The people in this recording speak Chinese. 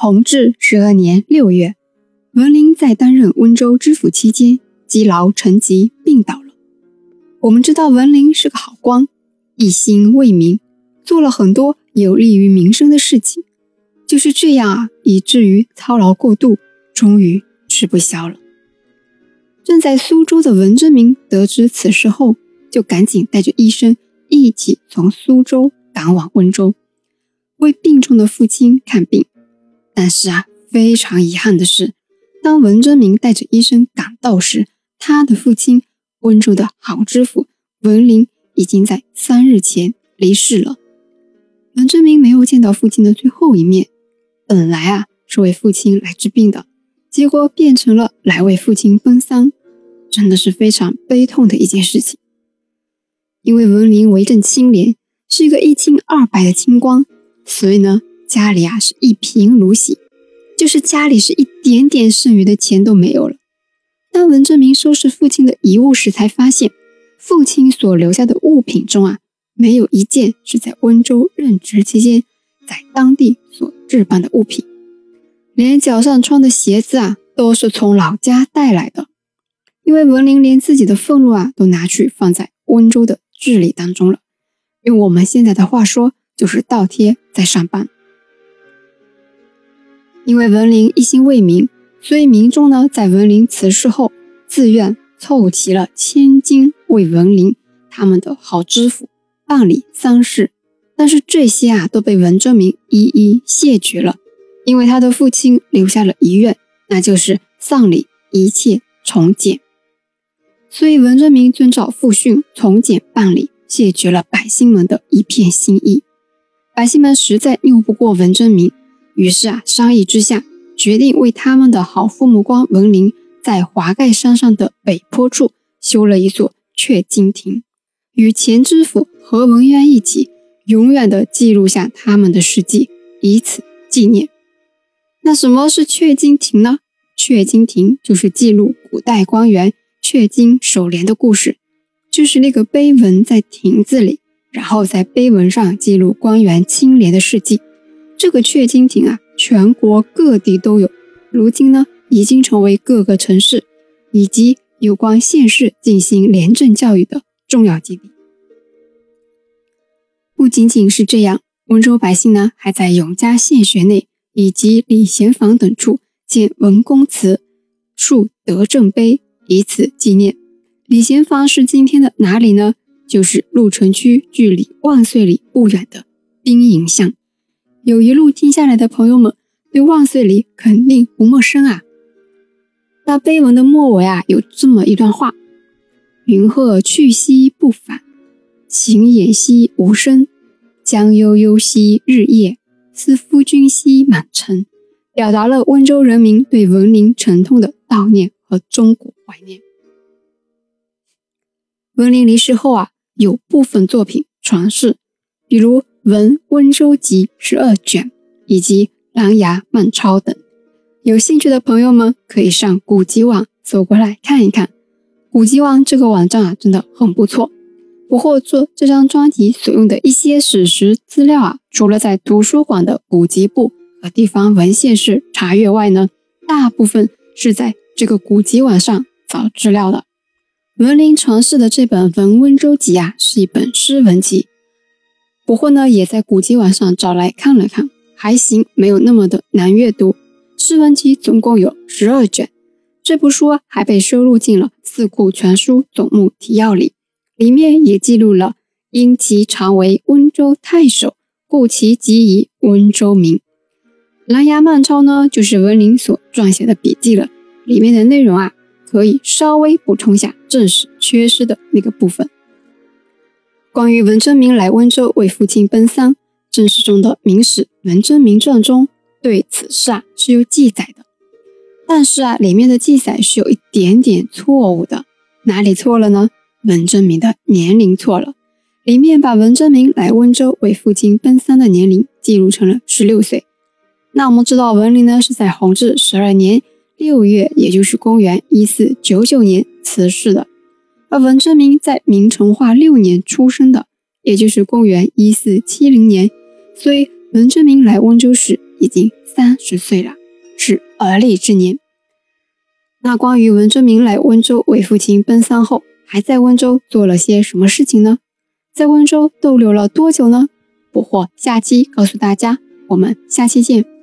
弘治十二年六月，文林在担任温州知府期间，积劳成疾，病倒了。我们知道文林是个好官，一心为民，做了很多有利于民生的事情。就是这样啊，以至于操劳过度，终于吃不消了。正在苏州的文征明得知此事后，就赶紧带着医生一起从苏州赶往温州，为病重的父亲看病。但是啊，非常遗憾的是，当文征明带着医生赶到时，他的父亲温州的好知府文林已经在三日前离世了。文征明没有见到父亲的最后一面，本来啊是为父亲来治病的，结果变成了来为父亲奔丧，真的是非常悲痛的一件事情。因为文林为政清廉，是一个一清二白的清官，所以呢。家里啊是一贫如洗，就是家里是一点点剩余的钱都没有了。当文征明收拾父亲的遗物时，才发现父亲所留下的物品中啊，没有一件是在温州任职期间在当地所置办的物品，连脚上穿的鞋子啊，都是从老家带来的。因为文林连自己的俸禄啊，都拿去放在温州的治理当中了，用我们现在的话说，就是倒贴在上班。因为文林一心为民，所以民众呢在文林辞世后，自愿凑齐了千金为文林他们的好知府办理丧事。但是这些啊都被文征明一一谢绝了，因为他的父亲留下了遗愿，那就是丧礼一切从简。所以文征明遵照父训从简办理，谢绝了百姓们的一片心意。百姓们实在拗不过文征明。于是啊，商议之下，决定为他们的好父母官文林，在华盖山上的北坡处修了一座阙金亭，与前知府何文渊一起，永远的记录下他们的事迹，以此纪念。那什么是阙金亭呢？阙金亭就是记录古代官员阙金守廉的故事，就是那个碑文在亭子里，然后在碑文上记录官员清廉的事迹。这个阙金亭啊，全国各地都有。如今呢，已经成为各个城市以及有关县市进行廉政教育的重要基地。不仅仅是这样，温州百姓呢，还在永嘉县学内以及礼贤坊等处建文公祠、树德政碑，以此纪念。礼贤坊是今天的哪里呢？就是鹿城区距离万岁里不远的兵营巷。有一路听下来的朋友们，对万岁里肯定不陌生啊。那碑文的末尾啊，有这么一段话：“云鹤去兮不返，晴掩兮无声，江悠悠兮日夜，思夫君兮满城。”表达了温州人民对文林沉痛的悼念和中国怀念。文林离世后啊，有部分作品传世，比如。《文温州集》十二卷以及《琅琊漫抄》等，有兴趣的朋友们可以上古籍网走过来看一看。古籍网这个网站啊，真的很不错。不过做这张专辑所用的一些史实资料啊，除了在图书馆的古籍部和地方文献室查阅外呢，大部分是在这个古籍网上找资料的。文林传世的这本《文温州集》啊，是一本诗文集。不过呢，也在古籍网上找来看了看，还行，没有那么的难阅读。诗文集总共有十二卷，这部书还被收录进了《四库全书总目提要》里，里面也记录了因其常为温州太守，故其即以温州名。《琅琊漫抄》呢，就是文林所撰写的笔记了，里面的内容啊，可以稍微补充下正史缺失的那个部分。关于文征明来温州为父亲奔丧，正史中的《明史·文征明传》中对此事啊是有记载的，但是啊里面的记载是有一点点错误的，哪里错了呢？文征明的年龄错了，里面把文征明来温州为父亲奔丧的年龄记录成了十六岁。那我们知道文林呢是在弘治十二年六月，也就是公元一四九九年辞世的。而文征明在明成化六年出生的，也就是公元一四七零年，所以文征明来温州时已经三十岁了，是而立之年。那关于文征明来温州为父亲奔丧后，还在温州做了些什么事情呢？在温州逗留了多久呢？捕获下期告诉大家，我们下期见。